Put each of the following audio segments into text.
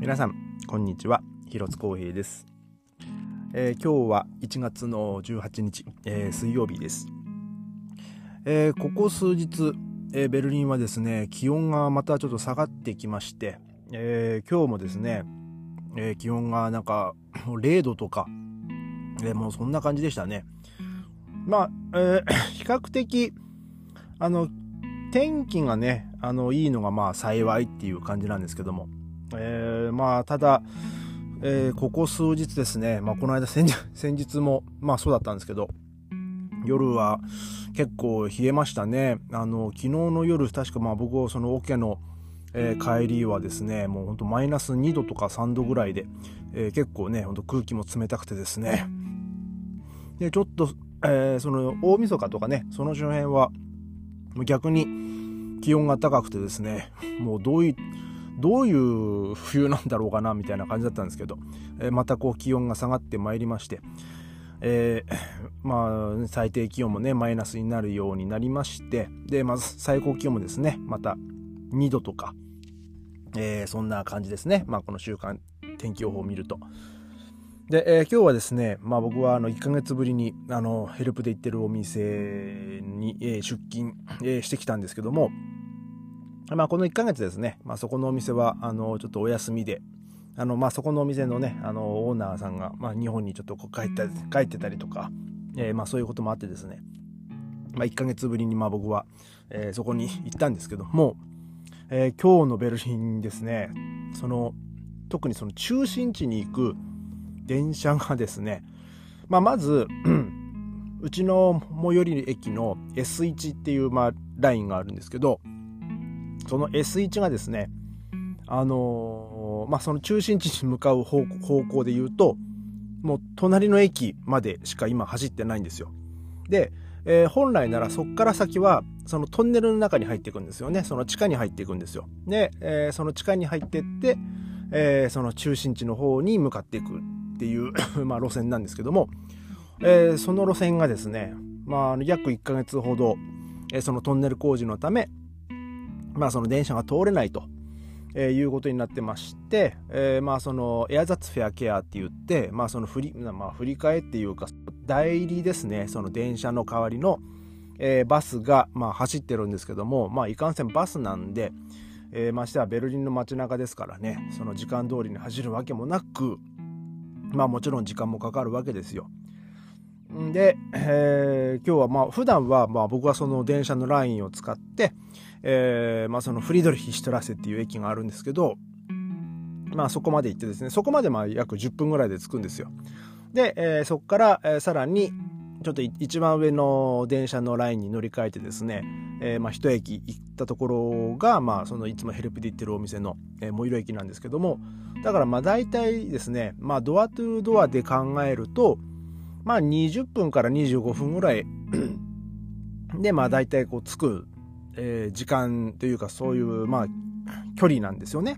皆さんこんにちは。広津光平です、えー、今日は1月の18日、えー、水曜日です、えー、ここ数日、えベルリンはですね気温がまたちょっと下がってきまして、え今日もですね、え気温がなんか 0度とか、えもうそんな感じでしたね。まあ、え 比較的あの天気がねあのいいのがまあ幸いっていう感じなんですけども、えー、まあただ、えー、ここ数日ですね、まあ、この間先先日もまあそうだったんですけど夜は結構冷えましたね。あの昨日の夜確かまあ僕はそのオケの、えー、帰りはですねもうほんとマイナス2度とか3度ぐらいで、えー、結構ねほんと空気も冷たくてですね。でちょっと、えー、その大晦日とかねその周辺は逆に気温が高くてですねもうどういうどういう冬なんだろうかなみたいな感じだったんですけど、えー、またこう気温が下がってまいりまして、えー、まあ最低気温もねマイナスになるようになりましてでまず最高気温もですねまた2度とか、えー、そんな感じですねまあこの週間天気予報を見ると。で、えー、今日はですね、まあ、僕はあの1ヶ月ぶりにあのヘルプで行ってるお店に、えー、出勤、えー、してきたんですけども、まあ、この1ヶ月ですね、まあ、そこのお店はあのちょっとお休みで、あのまあ、そこのお店のねあのオーナーさんが、まあ、日本にちょっと帰った帰ってたりとか、えーまあ、そういうこともあってですね、まあ、1ヶ月ぶりにまあ僕は、えー、そこに行ったんですけども、えー、今日のベルリンですね。その特にその中心地に行く電車がですね、まあ、まず、うちの最寄り駅の S1 っていう、まあ、ラインがあるんですけど、その S1 がですね、あのー、まあ、その中心地に向かう方向で言うと、もう隣の駅までしか今走ってないんですよ。で、えー、本来ならそこから先はそのトンネルの中に入っていくんですよね。その地下に入っていくんですよ。で、えー、その地下に入ってって、えー、その中心地の方に向かっていくっていう まあ路線なんですけども、えー、その路線がですね、まあ、約1ヶ月ほど、え、そのトンネル工事のため、まあ、その電車が通れないと、えー、いうことになってまして、えー、まあそのエアザッツフェアケアって言って、まあ、その振り,、まあ、振り替えっていうか代理ですねその電車の代わりの、えー、バスが、まあ、走ってるんですけども、まあ、いかんせんバスなんで、えー、ましてはベルリンの街中ですからねその時間通りに走るわけもなく、まあもちろん時間もかかるわけですよ。で、えー、今日はまあ普段はまあ僕はその電車のラインを使って、えー、まあそのフリードリヒシュトラセっていう駅があるんですけど、まあそこまで行ってですね、そこまでまあ約10分ぐらいで着くんですよ。で、えー、そこから、えー、さらにちょっと一番上の電車のラインに乗り換えてですね、えー、まあ一駅行ったところが、まあそのいつもヘルプで行ってるお店の、えー、最寄駅なんですけども、だからまあ大体ですね、まあドアトゥードアで考えると、まあ20分から25分ぐらい でまあ大体こう着く、えー、時間というかそういうまあ距離なんですよね。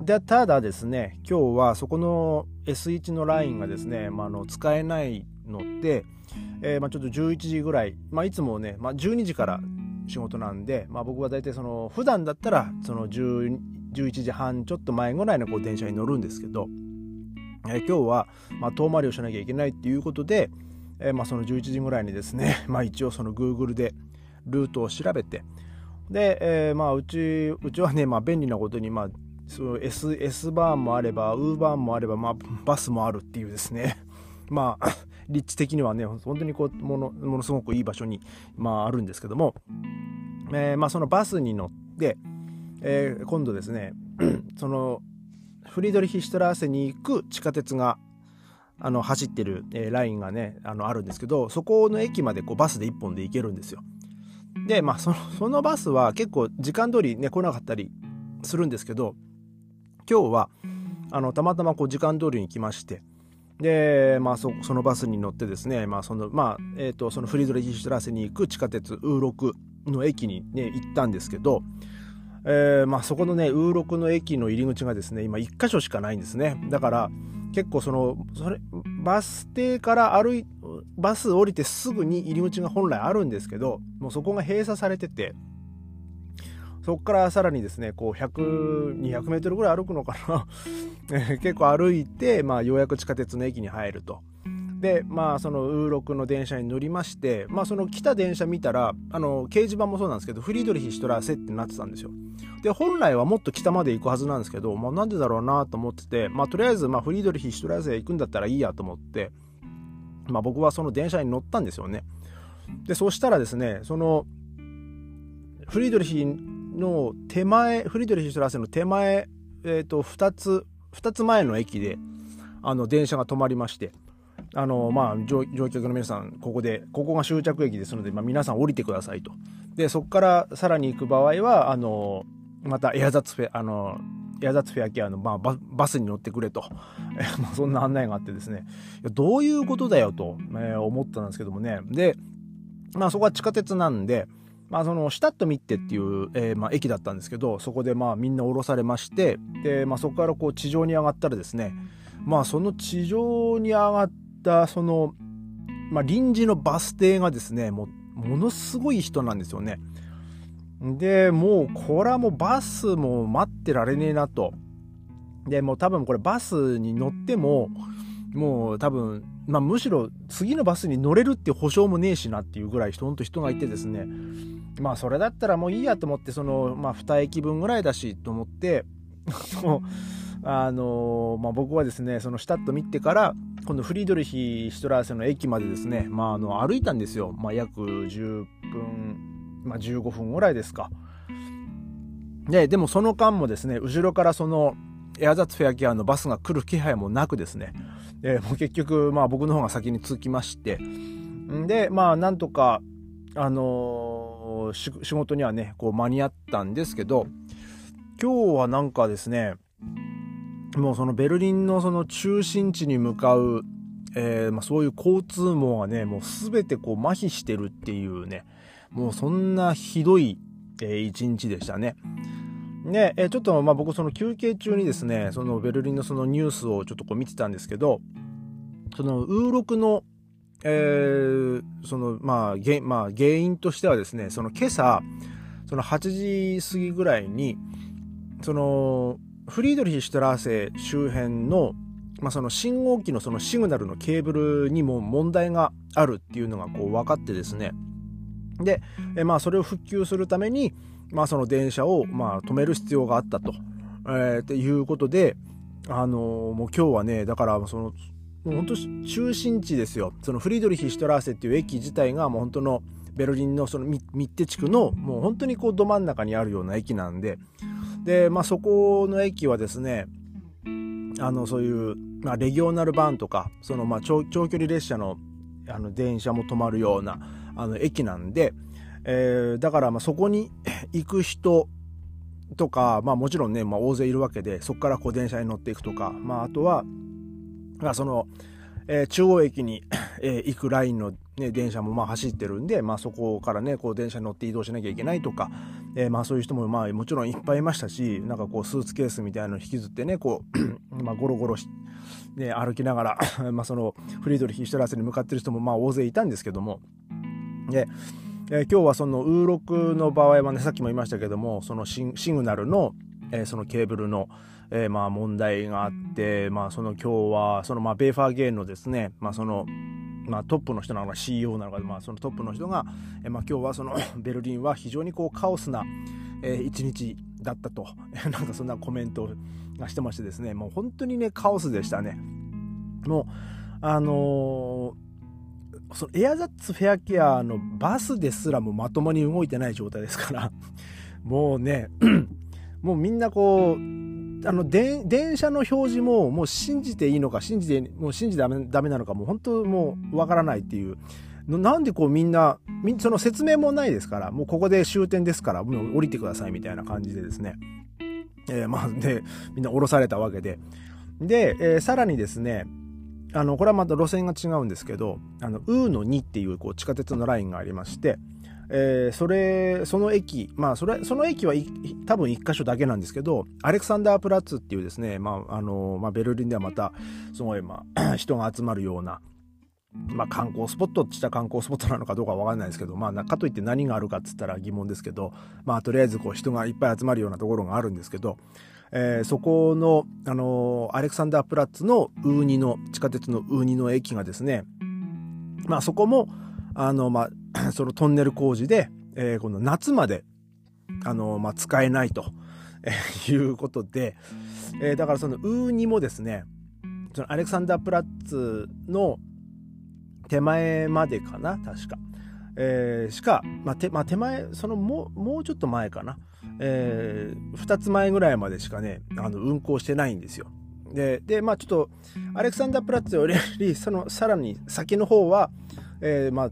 でただですね今日はそこの S1 のラインがですね、まあ、あの使えないので、えー、まあ、ちょっと11時ぐらい、まあ、いつもね、まあ、12時から仕事なんで、まあ、僕は大体その普段だったらその10 11時半ちょっと前ぐらいのこう電車に乗るんですけど、えー、今日はまあ遠回りをしなきゃいけないっていうことで、えー、まあその11時ぐらいにですね、まあ、一応その Google でルートを調べて。で、えー、まあうちうちはね、まあ、便利なことに、まあ、その S, S バーンもあればウーバーンもあれば、まあ、バスもあるっていうですね。まあ 立地的にはね本当にこうものものすごくいい場所に、まあ、あるんですけども、えーまあ、そのバスに乗って、えー、今度ですね そのフリードリヒ・シュトラーセに行く地下鉄があの走ってる、えー、ラインがねあのあるんですけどそこの駅までこうバスで1本で行けるんですよ。でまあそのそのバスは結構時間通りね来なかったりするんですけど今日はあのたまたまこう時間通りに来ましてで、まあそ、そのバスに乗ってですね、まあそのまあえーと、そのフリードレヒシュトラセに行く地下鉄ウーロクの駅に、ね、行ったんですけど、えーまあ、そこのねウーロクの駅の入り口がですね今1箇所しかないんですね。だから結構そのそれバス停から歩いバス降りてすぐに入り口が本来あるんですけどもうそこが閉鎖されててそこからさらにですね、こう100、200メートルぐらい歩くのかな 結構歩いて、まあようやく地下鉄の駅に入ると。で、まあそのウーロクの電車に乗りまして、まあその来た電車見たら、あの、掲示板もそうなんですけど、フリードリヒ・シュトラーセってなってたんですよ。で、本来はもっと北まで行くはずなんですけど、まあなんでだろうなと思ってて、まあとりあえず、まあフリードリヒ・シュトラーセ行くんだったらいいやと思って、まあ僕はその電車に乗ったんですよね。で、そしたらですね、その、フリードリヒの手前、フリードリヒ・シュトラーセの手前、えっ、ー、と、2つ、2つ前の駅で、あの、電車が止まりまして、あの、まあ乗、乗客の皆さん、ここで、ここが終着駅ですので、まあ、皆さん降りてくださいと。で、そこからさらに行く場合は、あの、またエアザッツフェ、あの、エアザッツフェアケアの、まあ、バスに乗ってくれと、えまあ、そんな案内があってですね、どういうことだよと、えー、思ったんですけどもね。で、まあそこは地下鉄なんで、まあそのシタットミッテっていう、えー、まあ駅だったんですけど、そこでまあみんな降ろされまして、で、まあそこからこう地上に上がったらですね、まあその地上に上がったその、まあ臨時のバス停がですね、もうものすごい人なんですよね。で、もうこれはもうバスも待ってられねえなと。で、もう多分これバスに乗っても、もう多分まあ、むしろ次のバスに乗れるって保証もねえしなっていうぐらいほんと人がいてですねまあそれだったらもういいやと思ってその、まあ、2駅分ぐらいだしと思って あのまあ、僕はですねそのシュタット見てから今度フリードリヒ・シュトラーセの駅までですね、まあ、あの歩いたんですよ、まあ、約10分、まあ、15分ぐらいですか。ででもその間もですね後ろからそのエアザツフェアケアのバスが来る気配もなくですね。えー、もう結局、まあ僕の方が先に着きまして、で、まあなんとか、あのー、仕事にはね、こう間に合ったんですけど、今日はなんかですね、もうそのベルリンのその中心地に向かう、えー、まあ、そういう交通網がね、もうすべてこう麻痺してるっていうね、もうそんなひどい、えー、一日でしたね。で、えちょっとまあ僕その休憩中にですね、そのベルリンのそのニュースをちょっとこう見てたんですけど、そのウーロクの、えー、そのまあ原、まあ、原因としてはですね、その今朝、その8時過ぎぐらいに、そのフリードリヒ・シュトラーセ周辺の、まあ、その信号機のそのシグナルのケーブルにも問題があるっていうのがこう分かってですね、で、えまあそれを復旧するために、まあ、その電車を、まあ、止める必要があったと、えー、っていうことで、あのー、もう今日はね、だから、その、本当中心地ですよ。そのフリードリヒ・シュトラーセっていう駅自体がもう本当のベルリンのそのミッテ地区のもう本当にこうど真ん中にあるような駅なんで、で、まあそこの駅はですね、あの、そういう、まあレギオナルバンとか、そのまあ長長距離列車のあの電車も止まるようなあの駅なんで、えー、だからまあそこに 行く人とか、まあもちろんね、まあ大勢いるわけで、そこからこう電車に乗っていくとか、まああとは、まあその、えー、中央駅に、えー、行くラインの、ね、電車もまあ走ってるんで、まあそこからね、こう電車に乗って移動しなきゃいけないとか、えー、まあそういう人もまあもちろんいっぱいいましたし、なんかこうスーツケースみたいなの引きずってね、こう、まあゴロゴロし、ね、歩きながら まあそのフリードリヒ・シュトラスに向かってる人もまあ大勢いたんですけども、で、えー、今日はそのウーロクの場合はね、さっきも言いましたけども、そのシグナルの、えー、そのケーブルの、えー、まあ問題があって、まあその今日は、そのまあベーファーゲーンのですね、まあその、まあトップの人なのか CEO なのか、まあそのトップの人が、え、まあ今日はその ベルリンは非常にこうカオスな、えー、一日だったと、なんかそんなコメントがしてましてですね、もう本当にね、カオスでしたね。もう、あのーそのエアザッツフェアケアのバスですらもまともに動いてない状態ですからもうね もうみんなこう、あの、電車の表示ももう信じていいのか、信じて、もう信じダメなのか、もう本当もうわからないっていう。なんでこうみんな、その説明もないですから、もうここで終点ですから、もう降りてくださいみたいな感じでですね。えー、まあ、で、みんな降ろされたわけで。で、えー、さらにですね、あの、これはまた路線が違うんですけど、あの、ウーの2っていうこう地下鉄のラインがありまして、えー、それ、その駅、まあ、それ、その駅は多分一箇所だけなんですけど、アレクサンダープラッツっていうですね、まあ、あの、まあ、ベルリンではまた、すごい、まあ、人が集まるような、まあ観光スポットって言った観光スポットなのかどうかわかんないですけど、まあかといって何があるかっつったら疑問ですけど、まあとりあえずこう人がいっぱい集まるようなところがあるんですけど、えー、そこの、あのー、アレクサンダープラッツのウーニの、地下鉄のウーニの駅がですね、まあそこも、あの、まあ、そのトンネル工事で、えー、この夏まで、あのまあ、使えないと、えー、いうことで、えー、だからそのウーニもですね、そのアレクサンダープラッツの手前までかな、確か。えー、しか、まあ手まあ、手前、そのもう、もうちょっと前かな。えー、2つ前ぐらいまでしかね、あの、運行してないんですよ。で、で、まあちょっと、アレクサンダープラッツより、その、さらに先の方は、えー、まあ、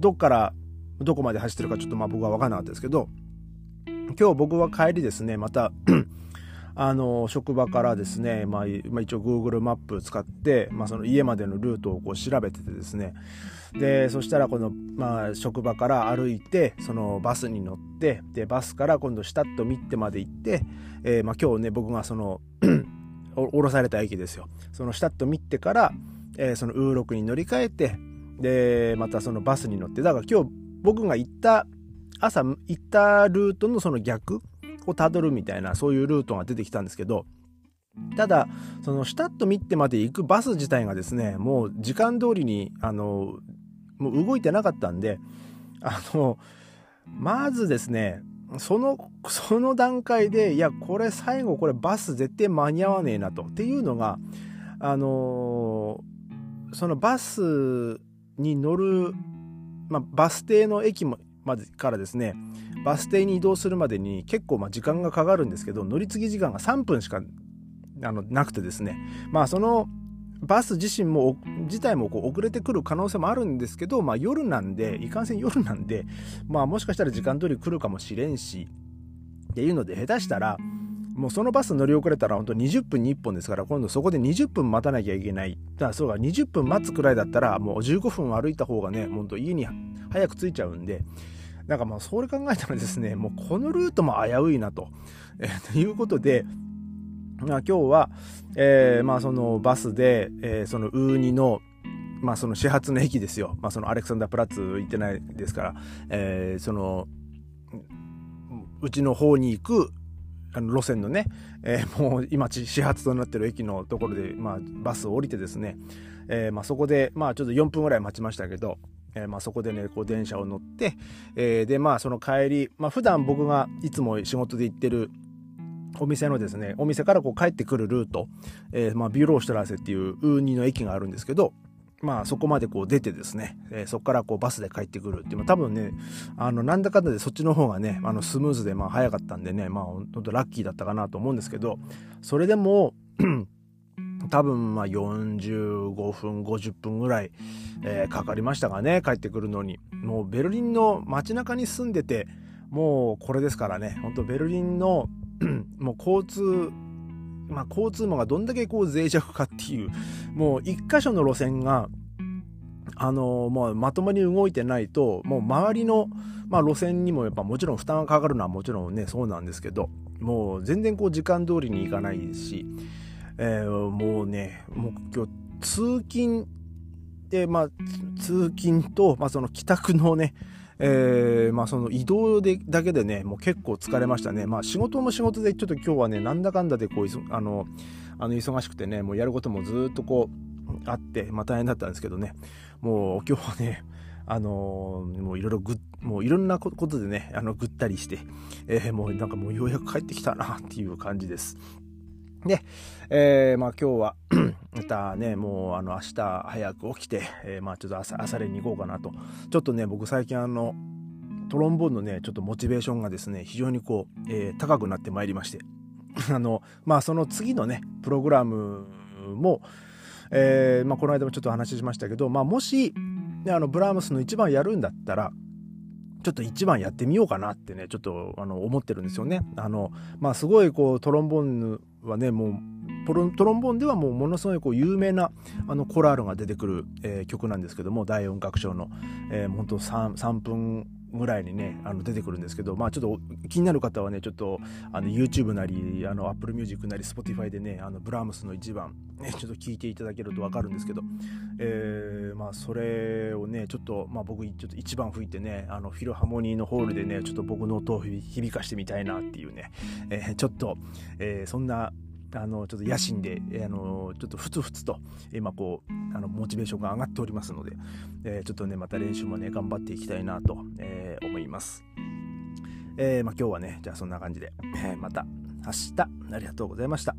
どっから、どこまで走ってるかちょっとまあ僕は分からなかったですけど、今日僕は帰りですね、また あの、職場からですね、まあ、まあ、一応 Google マップ使って、まあ、その家までのルートをこう調べててですね、で、そしたらこの、まあ、職場から歩いて、そのバスに乗って、で、バスから今度シタッとミッテまで行って、えー、まあ、今日ね、僕がその降ろされた駅ですよ。そのシタッとミッテから、えー、そのウーロクに乗り換えて、で、またそのバスに乗って、だから今日僕が行った朝行ったルートのその逆をたどるみたいなそういうルートが出てきたんですけどただそのシュタットミッテまで行くバス自体がですねもう時間通りにあのもう動いてなかったんであのまずですねそのその段階でいやこれ最後これバス絶対間に合わねえなと。っていうのがあのそのバスに乗る、まあ、バス停の駅までからですねバス停に移動するまでに結構ま時間がかかるんですけど乗り継ぎ時間が3分しかあのなくてですね。まあそのバス自身も自体もこう遅れてくる可能性もあるんですけど、まあ、夜なんでいかんせん夜なんで、まあ、もしかしたら時間通り来るかもしれんしっていうので下手したらもうそのバス乗り遅れたら本当20分に1本ですから今度そこで20分待たなきゃいけないだからそうか20分待つくらいだったらもう15分歩いた方がね本当家に早く着いちゃうんでなんかまあそれ考えたらですね、もうこのルートも危ういなと。え、ということで、あ、今日は、えー、まあそのバスで、えー、そのウーニの、まあその始発の駅ですよ。まあそのアレクサンダープラッツ行ってないですから、えー、その、うちの方に行くあの路線のね、えー、もう今始発となってる駅のところで、まあ、バスを降りてですね、えー、まあ、そこで、まあ、ちょっと4分ぐらい待ちましたけど、えー、まあ、そこでねこう電車を乗って、え、でまあその帰り、まあ普段僕がいつも仕事で行ってるお店のですねお店からこう帰ってくるルート、え、まあビューローシュトラーセっていうウーニの駅があるんですけどまあそこまでこう出てですね、えー、そこからこうバスで帰ってくる。っていう、まあ、多分ね、あの、なんだかんだでそっちの方がね、あの、スムーズでまあ早かったんでね、まあ本当ラッキーだったかなと思うんですけど、それでも 多分まあ45分50分ぐらい、えー、かかりましたがね帰ってくるのに。もうベルリンの街中に住んでてもうこれですからね本当ベルリンの もう交通まあ交通網がどんだけこう脆弱かっていうもう一箇所の路線があのまあ、まともに動いてないともう周りの、まあ、路線にもやっぱもちろん負担がかかるのはもちろんねそうなんですけどもう全然こう時間通りに行かないですしえー、もうね、もう今日通勤で、まあ、通勤と、まあ、その帰宅のね、えー、まあその移動でだけでね、もう結構疲れましたね。まあ仕事も仕事でちょっと今日はね、なんだかんだでこう、あの、あの忙しくてね、もうやることもずっとこう、あって、まあ大変だったんですけどね、もう今日はね、あのー、もういろいろぐ、もういろんなことでね、あの、ぐったりして、えー、もうなんかもうようやく帰ってきたなっていう感じです。で、えー、まあ今日は またね、もうあの明日早く起きて、えー、まあちょっと朝、朝練に行こうかなと。ちょっとね、僕最近あの、トロンボーンのね、ちょっとモチベーションがですね、非常にこう、えー、高くなってまいりまして。あの、まあその次のね、プログラムも、えー、まあこの間もちょっと話しましたけど、まあもし、ね、あの、ブラームスの一番やるんだったら、ちょっと一番やってみようかなってね、ちょっとあの思ってるんですよね。あの、まあすごいこうトロンボーンはね、もうトロンボーンではもうものすごいこう有名なあのコラールが出てくる、えー、曲なんですけども第4楽章の、えー、本当 3, 3分ぐらいにね、あの出てくるんですけど、まあちょっと気になる方はね、ちょっとあの YouTube なり、あの Apple Music なり Spotify でね、あのブラームスの一番、ね、ちょっと聞いていただけるとわかるんですけど、えー、まあそれをね、ちょっと、まあ僕ちょっと一番吹いてね、あのフィルハモニーのホールでね、ちょっと僕の音を響かしてみたいなっていうね、えー、ちょっと、えー、そんなあのちょっと野心で、あのちょっとふつふつと今こうあのモチベーションが上がっておりますので、えー、ちょっとねまた練習もね頑張っていきたいなと、えー、思います、えー、まあ、今日はねじゃあそんな感じで、えまた明日ありがとうございました